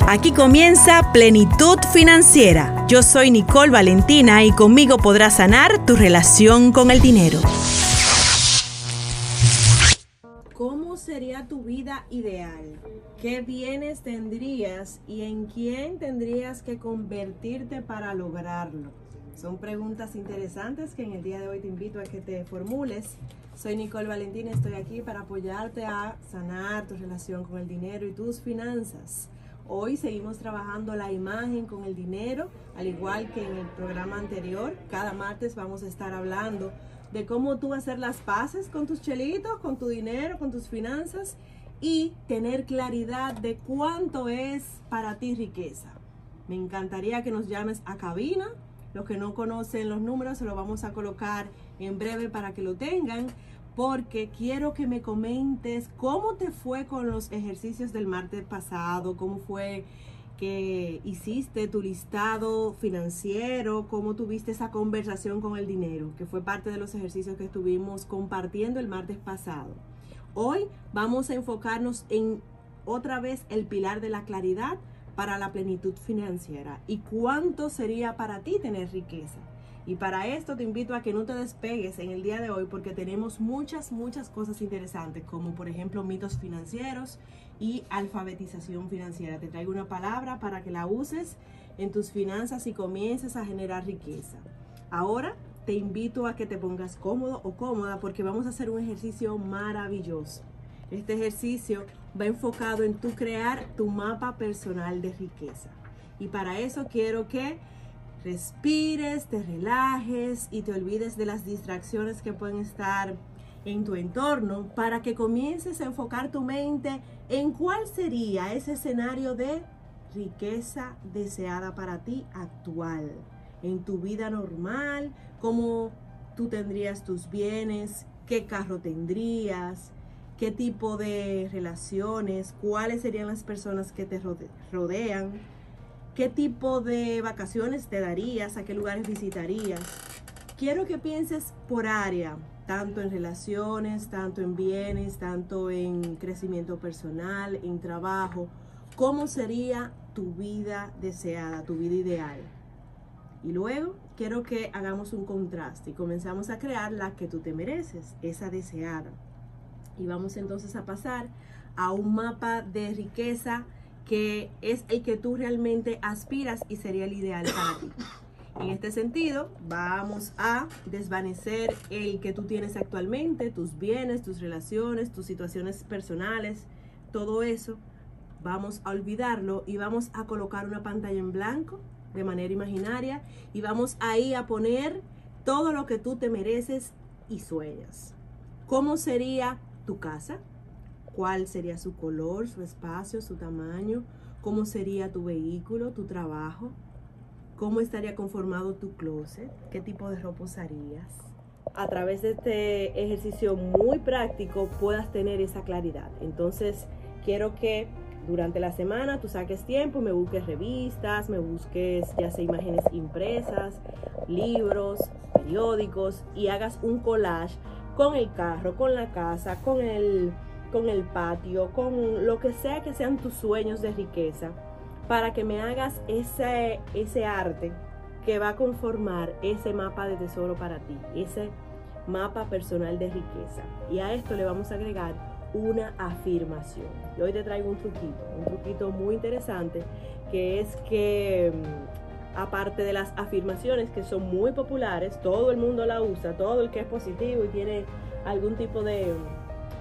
Aquí comienza Plenitud Financiera. Yo soy Nicole Valentina y conmigo podrás sanar tu relación con el dinero. ¿Cómo sería tu vida ideal? ¿Qué bienes tendrías y en quién tendrías que convertirte para lograrlo? Son preguntas interesantes que en el día de hoy te invito a que te formules. Soy Nicole Valentina, estoy aquí para apoyarte a sanar tu relación con el dinero y tus finanzas. Hoy seguimos trabajando la imagen con el dinero, al igual que en el programa anterior. Cada martes vamos a estar hablando de cómo tú hacer las paces con tus chelitos, con tu dinero, con tus finanzas y tener claridad de cuánto es para ti riqueza. Me encantaría que nos llames a cabina. Los que no conocen los números se los vamos a colocar en breve para que lo tengan porque quiero que me comentes cómo te fue con los ejercicios del martes pasado, cómo fue que hiciste tu listado financiero, cómo tuviste esa conversación con el dinero, que fue parte de los ejercicios que estuvimos compartiendo el martes pasado. Hoy vamos a enfocarnos en otra vez el pilar de la claridad para la plenitud financiera y cuánto sería para ti tener riqueza. Y para esto te invito a que no te despegues en el día de hoy porque tenemos muchas, muchas cosas interesantes, como por ejemplo mitos financieros y alfabetización financiera. Te traigo una palabra para que la uses en tus finanzas y comiences a generar riqueza. Ahora te invito a que te pongas cómodo o cómoda porque vamos a hacer un ejercicio maravilloso. Este ejercicio va enfocado en tu crear tu mapa personal de riqueza. Y para eso quiero que respires, te relajes y te olvides de las distracciones que pueden estar en tu entorno para que comiences a enfocar tu mente en cuál sería ese escenario de riqueza deseada para ti actual, en tu vida normal, cómo tú tendrías tus bienes, qué carro tendrías, qué tipo de relaciones, cuáles serían las personas que te rodean ¿Qué tipo de vacaciones te darías? ¿A qué lugares visitarías? Quiero que pienses por área, tanto en relaciones, tanto en bienes, tanto en crecimiento personal, en trabajo. ¿Cómo sería tu vida deseada, tu vida ideal? Y luego quiero que hagamos un contraste y comenzamos a crear la que tú te mereces, esa deseada. Y vamos entonces a pasar a un mapa de riqueza que es el que tú realmente aspiras y sería el ideal para ti. En este sentido, vamos a desvanecer el que tú tienes actualmente, tus bienes, tus relaciones, tus situaciones personales, todo eso. Vamos a olvidarlo y vamos a colocar una pantalla en blanco de manera imaginaria y vamos ahí a poner todo lo que tú te mereces y sueñas. ¿Cómo sería tu casa? Cuál sería su color, su espacio, su tamaño, cómo sería tu vehículo, tu trabajo, cómo estaría conformado tu closet, qué tipo de ropa usarías. A través de este ejercicio muy práctico puedas tener esa claridad. Entonces, quiero que durante la semana tú saques tiempo me busques revistas, me busques ya sea imágenes impresas, libros, periódicos y hagas un collage con el carro, con la casa, con el con el patio, con lo que sea que sean tus sueños de riqueza, para que me hagas ese, ese arte que va a conformar ese mapa de tesoro para ti, ese mapa personal de riqueza. Y a esto le vamos a agregar una afirmación. Y hoy te traigo un truquito, un truquito muy interesante, que es que mm, aparte de las afirmaciones que son muy populares, todo el mundo la usa, todo el que es positivo y tiene algún tipo de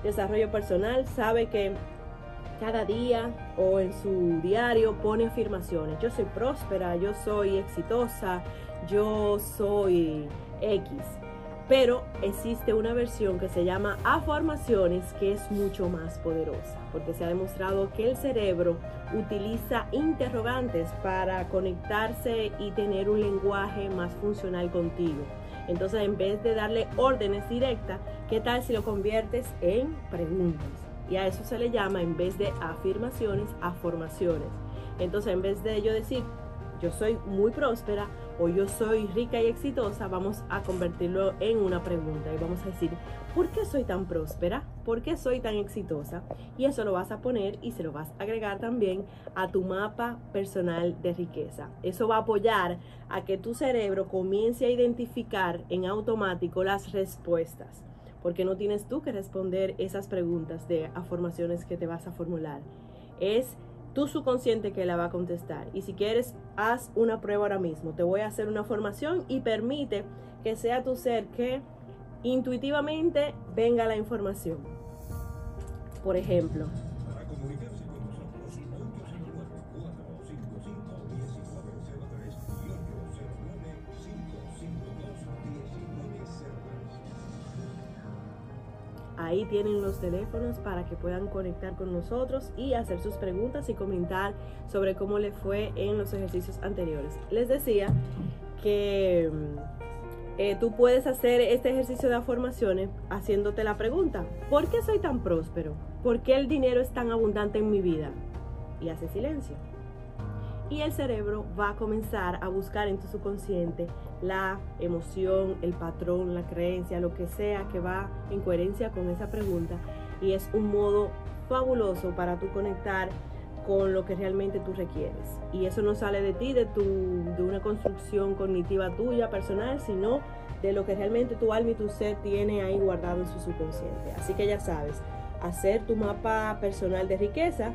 desarrollo personal sabe que cada día o en su diario pone afirmaciones. Yo soy próspera, yo soy exitosa, yo soy X. Pero existe una versión que se llama afirmaciones que es mucho más poderosa, porque se ha demostrado que el cerebro utiliza interrogantes para conectarse y tener un lenguaje más funcional contigo. Entonces, en vez de darle órdenes directas, ¿qué tal si lo conviertes en preguntas? Y a eso se le llama, en vez de afirmaciones, afirmaciones. Entonces, en vez de yo decir, yo soy muy próspera o yo soy rica y exitosa, vamos a convertirlo en una pregunta y vamos a decir, ¿por qué soy tan próspera? ¿Por qué soy tan exitosa? Y eso lo vas a poner y se lo vas a agregar también a tu mapa personal de riqueza. Eso va a apoyar a que tu cerebro comience a identificar en automático las respuestas porque no tienes tú que responder esas preguntas de afirmaciones que te vas a formular. Es tu subconsciente que la va a contestar. Y si quieres, haz una prueba ahora mismo. Te voy a hacer una formación y permite que sea tu ser que intuitivamente venga la información. Por ejemplo, Ahí tienen los teléfonos para que puedan conectar con nosotros y hacer sus preguntas y comentar sobre cómo le fue en los ejercicios anteriores. Les decía que mm, eh, tú puedes hacer este ejercicio de afirmaciones haciéndote la pregunta, ¿por qué soy tan próspero? ¿Por qué el dinero es tan abundante en mi vida? Y hace silencio y el cerebro va a comenzar a buscar en tu subconsciente la emoción, el patrón, la creencia, lo que sea que va en coherencia con esa pregunta y es un modo fabuloso para tú conectar con lo que realmente tú requieres. Y eso no sale de ti, de, tu, de una construcción cognitiva tuya, personal, sino de lo que realmente tu alma y tu ser tiene ahí guardado en su subconsciente. Así que ya sabes, hacer tu mapa personal de riqueza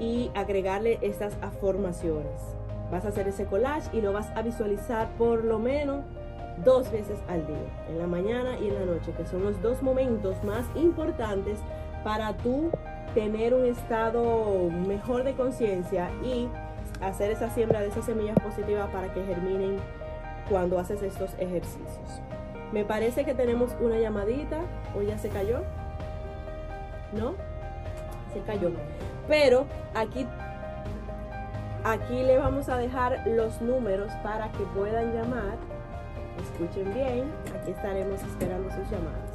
y agregarle estas afirmaciones. Vas a hacer ese collage y lo vas a visualizar por lo menos dos veces al día, en la mañana y en la noche, que son los dos momentos más importantes para tú tener un estado mejor de conciencia y hacer esa siembra de esas semillas positivas para que germinen cuando haces estos ejercicios. Me parece que tenemos una llamadita o ya se cayó. ¿No? Se cayó. Pero aquí, aquí le vamos a dejar los números para que puedan llamar. Escuchen bien, aquí estaremos esperando sus llamadas.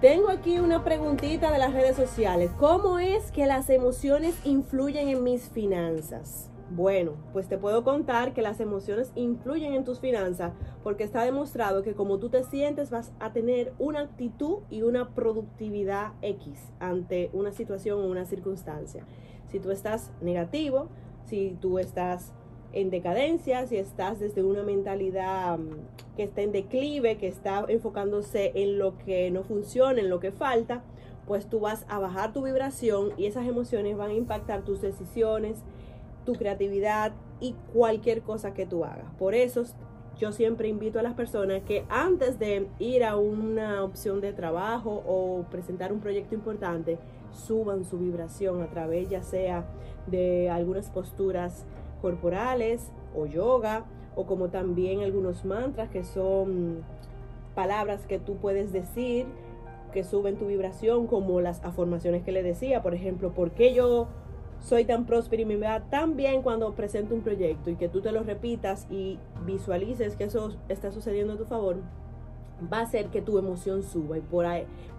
Tengo aquí una preguntita de las redes sociales. ¿Cómo es que las emociones influyen en mis finanzas? Bueno, pues te puedo contar que las emociones influyen en tus finanzas porque está demostrado que como tú te sientes vas a tener una actitud y una productividad X ante una situación o una circunstancia. Si tú estás negativo, si tú estás en decadencia, si estás desde una mentalidad mm, que está en declive, que está enfocándose en lo que no funciona, en lo que falta, pues tú vas a bajar tu vibración y esas emociones van a impactar tus decisiones, tu creatividad y cualquier cosa que tú hagas. Por eso yo siempre invito a las personas que antes de ir a una opción de trabajo o presentar un proyecto importante, suban su vibración a través ya sea de algunas posturas corporales o yoga o como también algunos mantras que son palabras que tú puedes decir que suben tu vibración como las afirmaciones que le decía, por ejemplo, ¿por qué yo soy tan próspero y me va tan bien cuando presento un proyecto y que tú te lo repitas y visualices que eso está sucediendo a tu favor, va a hacer que tu emoción suba y por,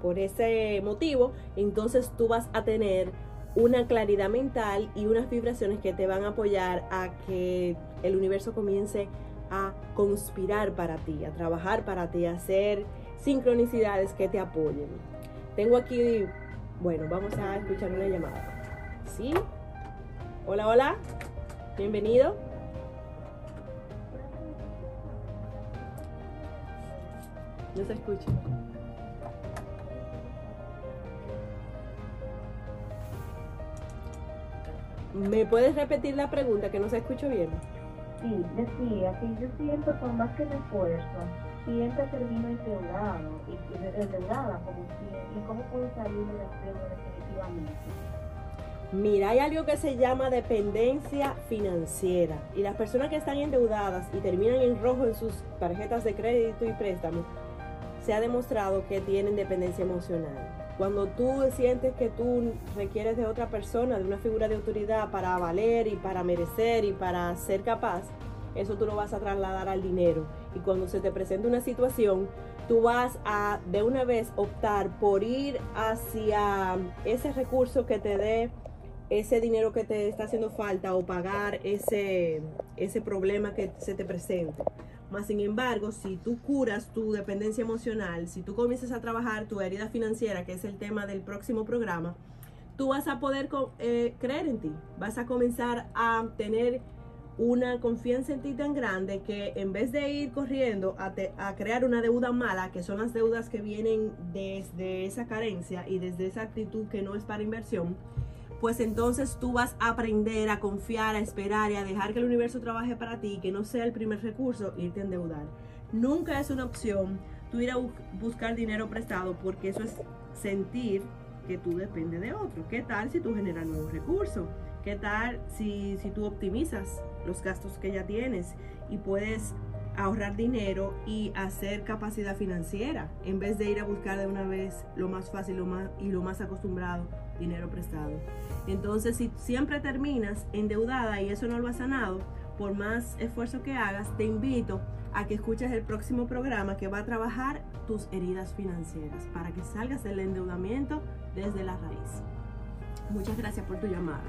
por ese motivo entonces tú vas a tener una claridad mental y unas vibraciones que te van a apoyar a que el universo comience a conspirar para ti, a trabajar para ti, a hacer sincronicidades que te apoyen. Tengo aquí, bueno, vamos a escuchar una llamada. ¿Sí? Hola, hola. Bienvenido. No se escucha. ¿Me puedes repetir la pregunta que no se escuchó bien? Sí, decía que yo siento por más que me esfuerzo, siempre termino endeudado y endeudada como si, ¿y cómo puedo salir de la deuda definitivamente? Mira, hay algo que se llama dependencia financiera y las personas que están endeudadas y terminan en rojo en sus tarjetas de crédito y préstamo, se ha demostrado que tienen dependencia emocional. Cuando tú sientes que tú requieres de otra persona, de una figura de autoridad para valer y para merecer y para ser capaz, eso tú lo vas a trasladar al dinero. Y cuando se te presente una situación, tú vas a de una vez optar por ir hacia ese recurso que te dé ese dinero que te está haciendo falta o pagar ese, ese problema que se te presente. Más sin embargo, si tú curas tu dependencia emocional, si tú comienzas a trabajar tu herida financiera, que es el tema del próximo programa, tú vas a poder eh, creer en ti, vas a comenzar a tener una confianza en ti tan grande que en vez de ir corriendo a, crear una deuda mala, que son las deudas que vienen desde esa carencia y desde esa actitud que no es para inversión, pues entonces tú vas a aprender a confiar, a esperar y a dejar que el universo trabaje para ti, que no sea el primer recurso irte a endeudar. Nunca es una opción tú ir a buscar dinero prestado porque eso es sentir que tú dependes de otro. ¿Qué tal si tú generas nuevos recursos? ¿Qué tal si, si tú optimizas los gastos que ya tienes y puedes ahorrar dinero y hacer capacidad financiera en vez de ir a buscar de una vez lo más fácil lo más, y lo más acostumbrado, dinero prestado. Entonces, si siempre terminas endeudada y eso no lo has sanado, por más esfuerzo que hagas, te invito a que escuches el próximo programa que va a trabajar tus heridas financieras para que salgas del endeudamiento desde la raíz. Muchas gracias por tu llamada.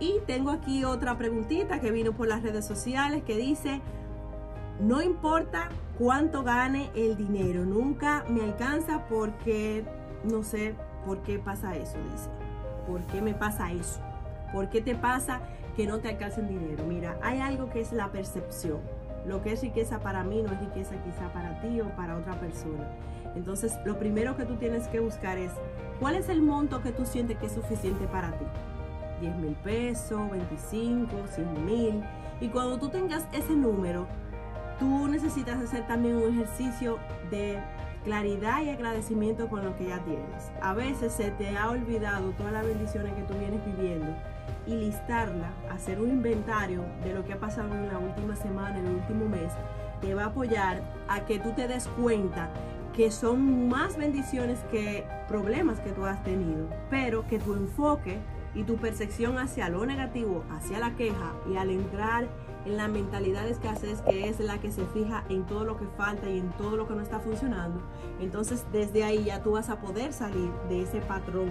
Y tengo aquí otra preguntita que vino por las redes sociales que dice, no importa cuánto gane el dinero, nunca me alcanza porque no sé por qué pasa eso, dice. ¿Por qué me pasa eso? ¿Por qué te pasa que no te alcanza el dinero? Mira, hay algo que es la percepción. Lo que es riqueza para mí no es riqueza quizá para ti o para otra persona. Entonces, lo primero que tú tienes que buscar es, ¿cuál es el monto que tú sientes que es suficiente para ti? 10 mil pesos, 25, 100 mil. Y cuando tú tengas ese número, tú necesitas hacer también un ejercicio de claridad y agradecimiento con lo que ya tienes. A veces se te ha olvidado todas las bendiciones que tú vienes viviendo y listarla, hacer un inventario de lo que ha pasado en la última semana, en el último mes, te va a apoyar a que tú te des cuenta que son más bendiciones que problemas que tú has tenido, pero que tu enfoque y tu percepción hacia lo negativo, hacia la queja y al entrar en la mentalidad de escasez, que es la que se fija en todo lo que falta y en todo lo que no está funcionando, entonces desde ahí ya tú vas a poder salir de ese patrón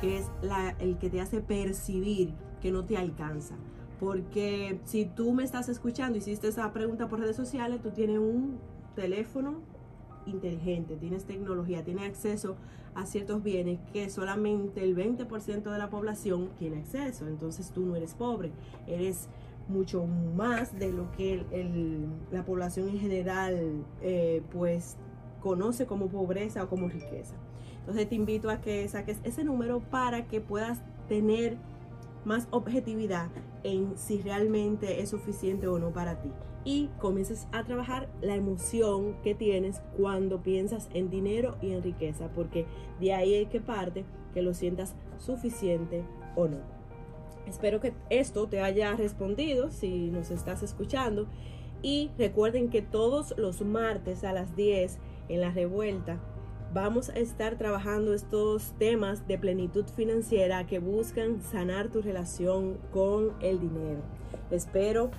que es el que te hace percibir que no te alcanza. Porque si tú me estás escuchando, hiciste esa pregunta por redes sociales, tú tienes un teléfono inteligente, tienes tecnología, tienes acceso a ciertos bienes que solamente el 20% de la población tiene acceso. Entonces tú no eres pobre, eres mucho más de lo que la población en general eh, pues conoce como pobreza o como riqueza. Entonces te invito a que saques ese número para que puedas tener más objetividad en si realmente es suficiente o no para ti. Y comiences a trabajar la emoción que tienes cuando piensas en dinero y en riqueza, porque de ahí es que parte que lo sientas suficiente o no. Espero que esto te haya respondido si nos estás escuchando. Y recuerden que todos los martes a las 10 en la revuelta vamos a estar trabajando estos temas de plenitud financiera que buscan sanar tu relación con el dinero. Espero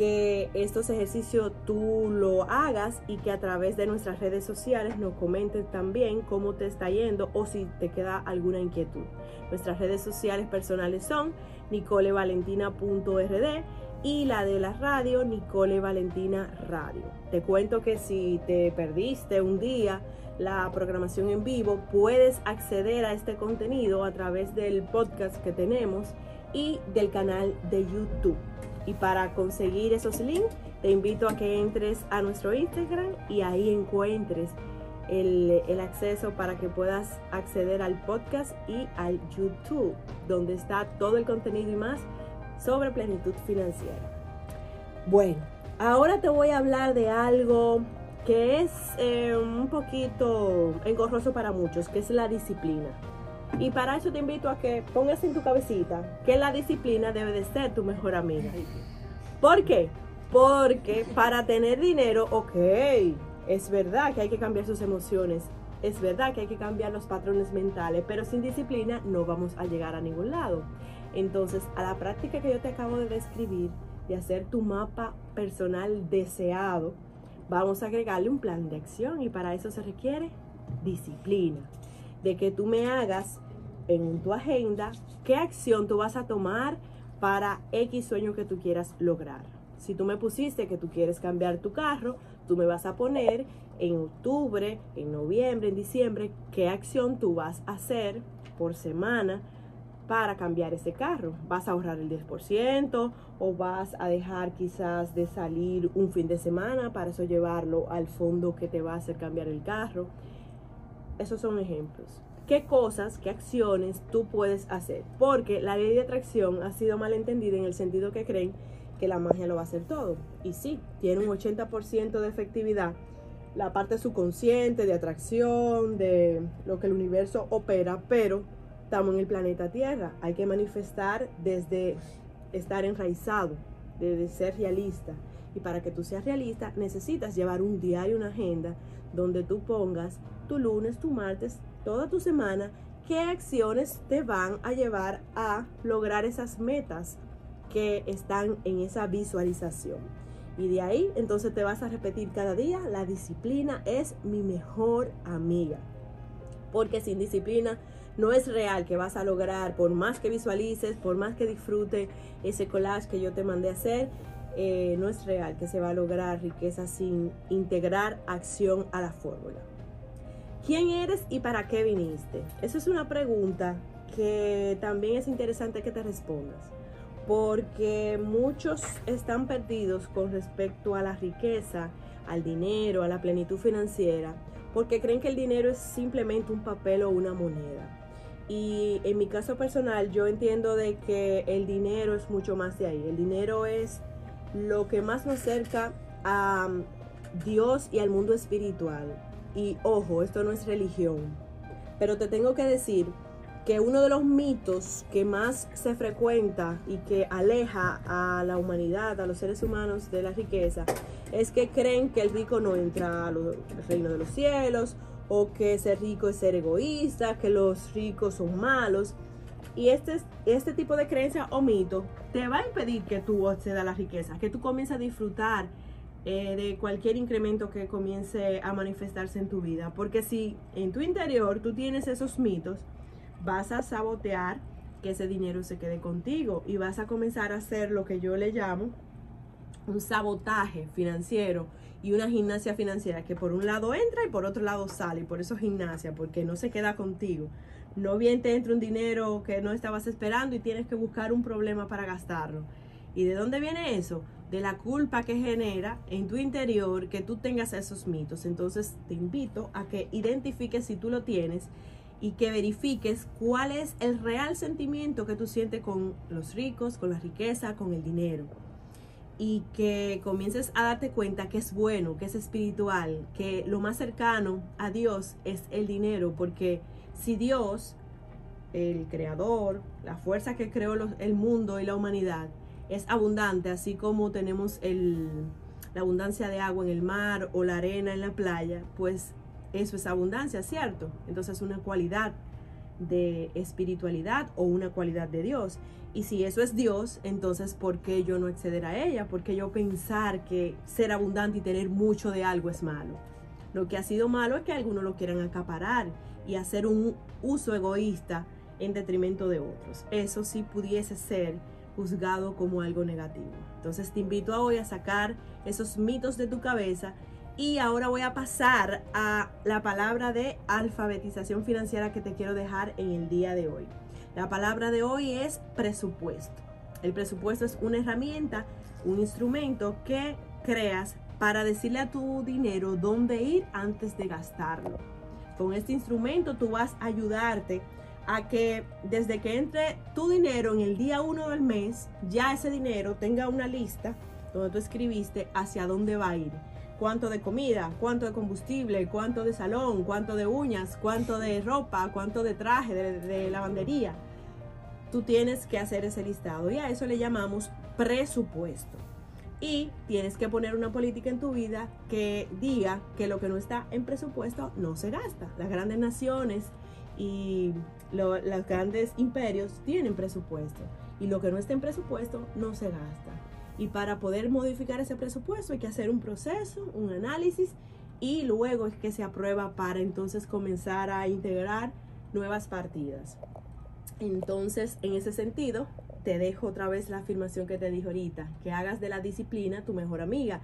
que estos ejercicios tú lo hagas y que a través de nuestras redes sociales nos comentes también cómo te está yendo o si te queda alguna inquietud. Nuestras redes sociales personales son nicolevalentina.rd y la de la radio Nicole Valentina Radio. Te cuento que si te perdiste un día la programación en vivo, puedes acceder a este contenido a través del podcast que tenemos y del canal de YouTube. Y para conseguir esos links, te invito a que entres a nuestro Instagram y ahí encuentres el, acceso para que puedas acceder al podcast y al YouTube, donde está todo el contenido y más sobre plenitud financiera. Bueno, ahora te voy a hablar de algo que es eh, un poquito engorroso para muchos, que es la disciplina. Y para eso te invito a que pongas en tu cabecita que la disciplina debe de ser tu mejor amiga. ¿Por qué? Porque para tener dinero, ok, es verdad que hay que cambiar sus emociones, es verdad que hay que cambiar los patrones mentales, pero sin disciplina no vamos a llegar a ningún lado. Entonces, a la práctica que yo te acabo de describir, de hacer tu mapa personal deseado, vamos a agregarle un plan de acción y para eso se requiere disciplina. De que tú me hagas en tu agenda qué acción tú vas a tomar para X sueño que tú quieras lograr. Si tú me pusiste que tú quieres cambiar tu carro, tú me vas a poner en octubre, en noviembre, en diciembre, qué acción tú vas a hacer por semana para cambiar ese carro. ¿Vas a ahorrar el 10% o vas a dejar quizás de salir un fin de semana para eso llevarlo al fondo que te va a hacer cambiar el carro? Esos son ejemplos qué cosas, qué acciones tú puedes hacer. Porque la ley de atracción ha sido mal entendida en el sentido que creen que la magia lo va a hacer todo. Y sí, tiene un 80% de efectividad. La parte subconsciente, de atracción, de lo que el universo opera, pero estamos en el planeta Tierra. Hay que manifestar desde estar enraizado, desde ser realista. Y para que tú seas realista, necesitas llevar un diario, una agenda, donde tú pongas tu lunes, tu martes, toda tu semana qué acciones te van a llevar a lograr esas metas que están en esa visualización. Y de ahí entonces te vas a repetir cada día, la disciplina es mi mejor amiga. Porque sin disciplina no es real que vas a lograr, por más que visualices, por más que disfrute ese collage que yo te mandé a hacer, eh, no es real que se va a lograr riqueza sin integrar acción a la fórmula. ¿Quién eres y para qué viniste? Esa es una pregunta que también es interesante que te respondas, porque muchos están perdidos con respecto a la riqueza, al dinero, a la plenitud financiera, porque creen que el dinero es simplemente un papel o una moneda. Y en mi caso personal, yo entiendo de que el dinero es mucho más de ahí. El dinero es lo que más nos acerca a Dios y al mundo espiritual. Y ojo, esto no es religión. Pero te tengo que decir que uno de los mitos que más se frecuenta y que aleja a la humanidad, a los seres humanos de la riqueza, es que creen que el rico no entra al reino de los cielos o que ser rico es ser egoísta, que los ricos son malos. Y este, este tipo de creencia o mito te va a impedir que tú accedas a la riqueza, que tú comiences a disfrutar eh, de cualquier incremento que comience a manifestarse en tu vida. Porque si en tu interior tú tienes esos mitos, vas a sabotear que ese dinero se quede contigo y vas a comenzar a hacer lo que yo le llamo un sabotaje financiero y una gimnasia financiera que por un lado entra y por otro lado sale. Y por eso gimnasia, porque no se queda contigo. No bien te entra un dinero que no estabas esperando y tienes que buscar un problema para gastarlo. ¿Y de dónde viene eso? de la culpa que genera en tu interior que tú tengas esos mitos. Entonces te invito a que identifiques si tú lo tienes y que verifiques cuál es el real sentimiento que tú sientes con los ricos, con la riqueza, con el dinero. Y que comiences a darte cuenta que es bueno, que es espiritual, que lo más cercano a Dios es el dinero, porque si Dios, el creador, la fuerza que creó el mundo y la humanidad, es abundante, así como tenemos la abundancia de agua en el mar o la arena en la playa, pues eso es abundancia, ¿cierto? Entonces es una cualidad de espiritualidad o una cualidad de Dios. Y si eso es Dios, entonces ¿por qué yo no acceder a ella? ¿Por qué yo pensar que ser abundante y tener mucho de algo es malo? Lo que ha sido malo es que algunos lo quieran acaparar y hacer un uso egoísta en detrimento de otros. Eso sí pudiese ser juzgado como algo negativo. Entonces te invito a hoy a sacar esos mitos de tu cabeza y ahora voy a pasar a la palabra de alfabetización financiera que te quiero dejar en el día de hoy. La palabra de hoy es presupuesto. El presupuesto es una herramienta, un instrumento que creas para decirle a tu dinero dónde ir antes de gastarlo. Con este instrumento tú vas a ayudarte a que desde que entre tu dinero en el día 1 del mes, ya ese dinero tenga una lista donde tú escribiste hacia dónde va a ir. Cuánto de comida, cuánto de combustible, cuánto de salón, cuánto de uñas, cuánto de ropa, cuánto de traje, de, lavandería. Tú tienes que hacer ese listado y a eso le llamamos presupuesto. Y tienes que poner una política en tu vida que diga que lo que no está en presupuesto no se gasta. Las grandes naciones y los grandes imperios tienen presupuesto y lo que no está en presupuesto no se gasta. Y para poder modificar ese presupuesto hay que hacer un proceso, un análisis y luego es que se aprueba para entonces comenzar a integrar nuevas partidas. Entonces, en ese sentido, te dejo otra vez la afirmación que te dije ahorita, que hagas de la disciplina tu mejor amiga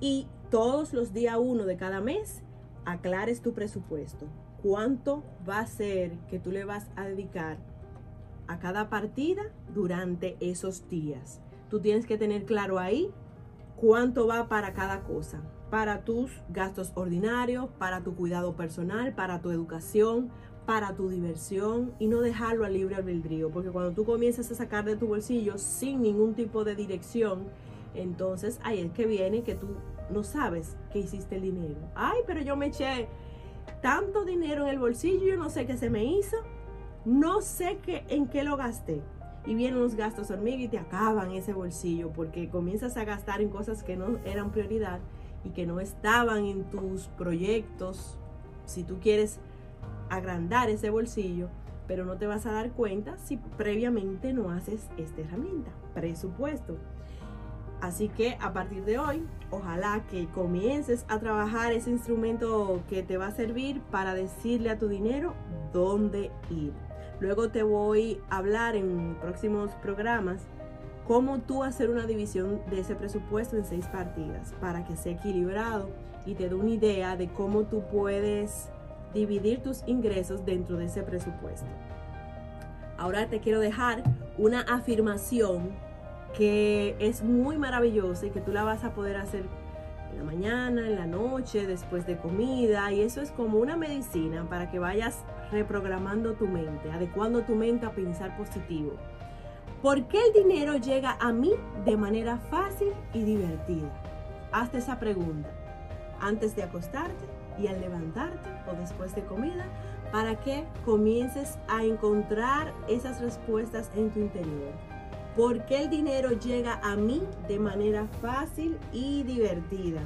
y todos los días uno de cada mes aclares tu presupuesto. ¿Cuánto va a ser que tú le vas a dedicar a cada partida durante esos días? Tú tienes que tener claro ahí cuánto va para cada cosa, para tus gastos ordinarios, para tu cuidado personal, para tu educación, para tu diversión y no dejarlo al libre albedrío, porque cuando tú comienzas a sacar de tu bolsillo sin ningún tipo de dirección, entonces ahí es que viene que tú no sabes qué hiciste el dinero. Ay, pero yo me eché tanto dinero en el bolsillo, yo no sé qué se me hizo, no sé qué, en qué lo gasté. Y vienen los gastos hormiga y te acaban ese bolsillo porque comienzas a gastar en cosas que no eran prioridad y que no estaban en tus proyectos. Si tú quieres agrandar ese bolsillo, pero no te vas a dar cuenta si previamente no haces esta herramienta, presupuesto. Así que a partir de hoy, ojalá que comiences a trabajar ese instrumento que te va a servir para decirle a tu dinero dónde ir. Luego te voy a hablar en próximos programas cómo tú hacer una división de ese presupuesto en seis partidas para que sea equilibrado y te dé una idea de cómo tú puedes dividir tus ingresos dentro de ese presupuesto. Ahora te quiero dejar una afirmación que es muy maravillosa y que tú la vas a poder hacer en la mañana, en la noche, después de comida y eso es como una medicina para que vayas reprogramando tu mente, adecuando tu mente a pensar positivo. ¿Por qué el dinero llega a mí de manera fácil y divertida? Hazte esa pregunta antes de acostarte y al levantarte o después de comida para que comiences a encontrar esas respuestas en tu interior. ¿Por qué el dinero llega a mí de manera fácil y divertida?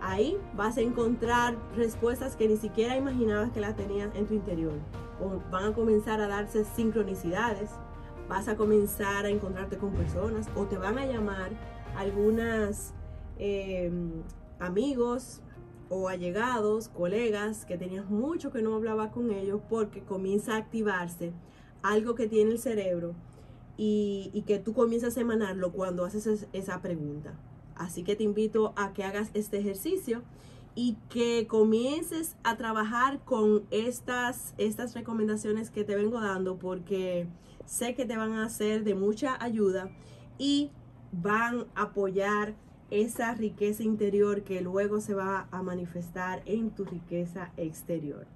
Ahí vas a encontrar respuestas que ni siquiera imaginabas que las tenías en tu interior. O van a comenzar a darse sincronicidades. Vas a comenzar a encontrarte con personas o te van a llamar algunas eh, amigos, o allegados, colegas que tenías mucho que no hablaba con ellos porque comienza a activarse algo que tiene el cerebro y, que tú comienzas a emanarlo cuando haces esa pregunta. Así que te invito a que hagas este ejercicio y que comiences a trabajar con estas, estas recomendaciones que te vengo dando porque sé que te van a ser de mucha ayuda y van a apoyar esa riqueza interior que luego se va a manifestar en tu riqueza exterior.